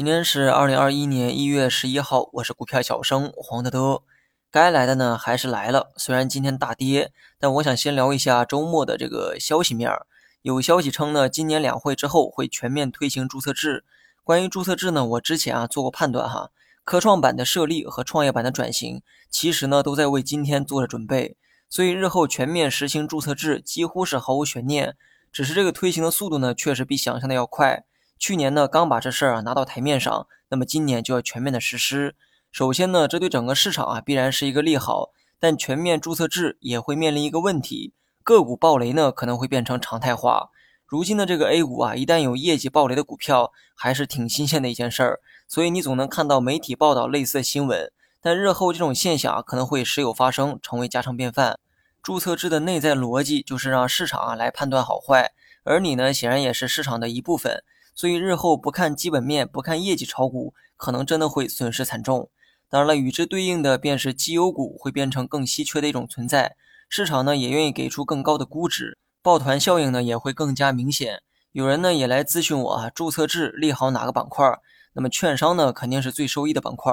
今天是二零二一年一月十一号，我是股票小生黄德德。该来的呢还是来了，虽然今天大跌，但我想先聊一下周末的这个消息面儿。有消息称呢，今年两会之后会全面推行注册制。关于注册制呢，我之前啊做过判断哈，科创板的设立和创业板的转型，其实呢都在为今天做着准备。所以日后全面实行注册制几乎是毫无悬念，只是这个推行的速度呢，确实比想象的要快。去年呢，刚把这事儿啊拿到台面上，那么今年就要全面的实施。首先呢，这对整个市场啊必然是一个利好，但全面注册制也会面临一个问题，个股暴雷呢可能会变成常态化。如今的这个 A 股啊，一旦有业绩暴雷的股票，还是挺新鲜的一件事儿。所以你总能看到媒体报道类似的新闻，但日后这种现象啊可能会时有发生，成为家常便饭。注册制的内在逻辑就是让市场啊来判断好坏，而你呢，显然也是市场的一部分。所以日后不看基本面、不看业绩炒股，可能真的会损失惨重。当然了，与之对应的便是绩优股会变成更稀缺的一种存在，市场呢也愿意给出更高的估值，抱团效应呢也会更加明显。有人呢也来咨询我啊，注册制利好哪个板块？那么券商呢肯定是最受益的板块。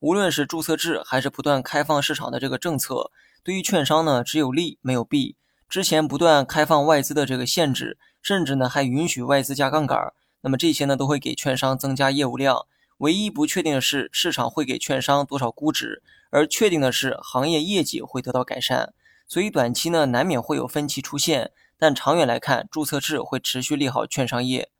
无论是注册制还是不断开放市场的这个政策，对于券商呢只有利没有弊。之前不断开放外资的这个限制，甚至呢还允许外资加杠杆。那么这些呢都会给券商增加业务量，唯一不确定的是市场会给券商多少估值，而确定的是行业业绩会得到改善。所以短期呢难免会有分歧出现，但长远来看，注册制会持续利好券商业。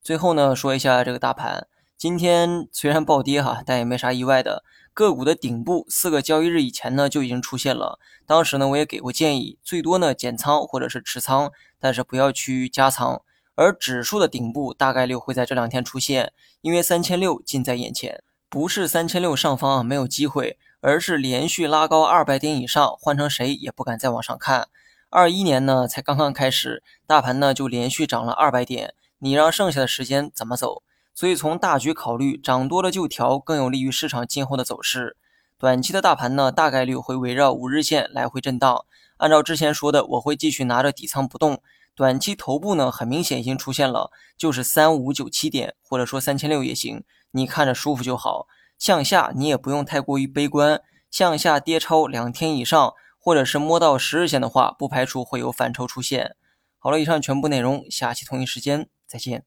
最后呢说一下这个大盘，今天虽然暴跌哈，但也没啥意外的，个股的顶部四个交易日以前呢就已经出现了。当时呢我也给过建议，最多呢减仓或者是持仓，但是不要去加仓。而指数的顶部大概率会在这两天出现，因为三千六近在眼前，不是三千六上方没有机会，而是连续拉高二百点以上，换成谁也不敢再往上看。二一年呢才刚刚开始，大盘呢就连续涨了二百点，你让剩下的时间怎么走？所以从大局考虑，涨多了就调，更有利于市场今后的走势。短期的大盘呢大概率会围绕五日线来回震荡，按照之前说的，我会继续拿着底仓不动。短期头部呢，很明显已经出现了，就是三五九七点，或者说三千六也行，你看着舒服就好。向下你也不用太过于悲观，向下跌超两天以上，或者是摸到十日线的话，不排除会有反抽出现。好了，以上全部内容，下期同一时间再见。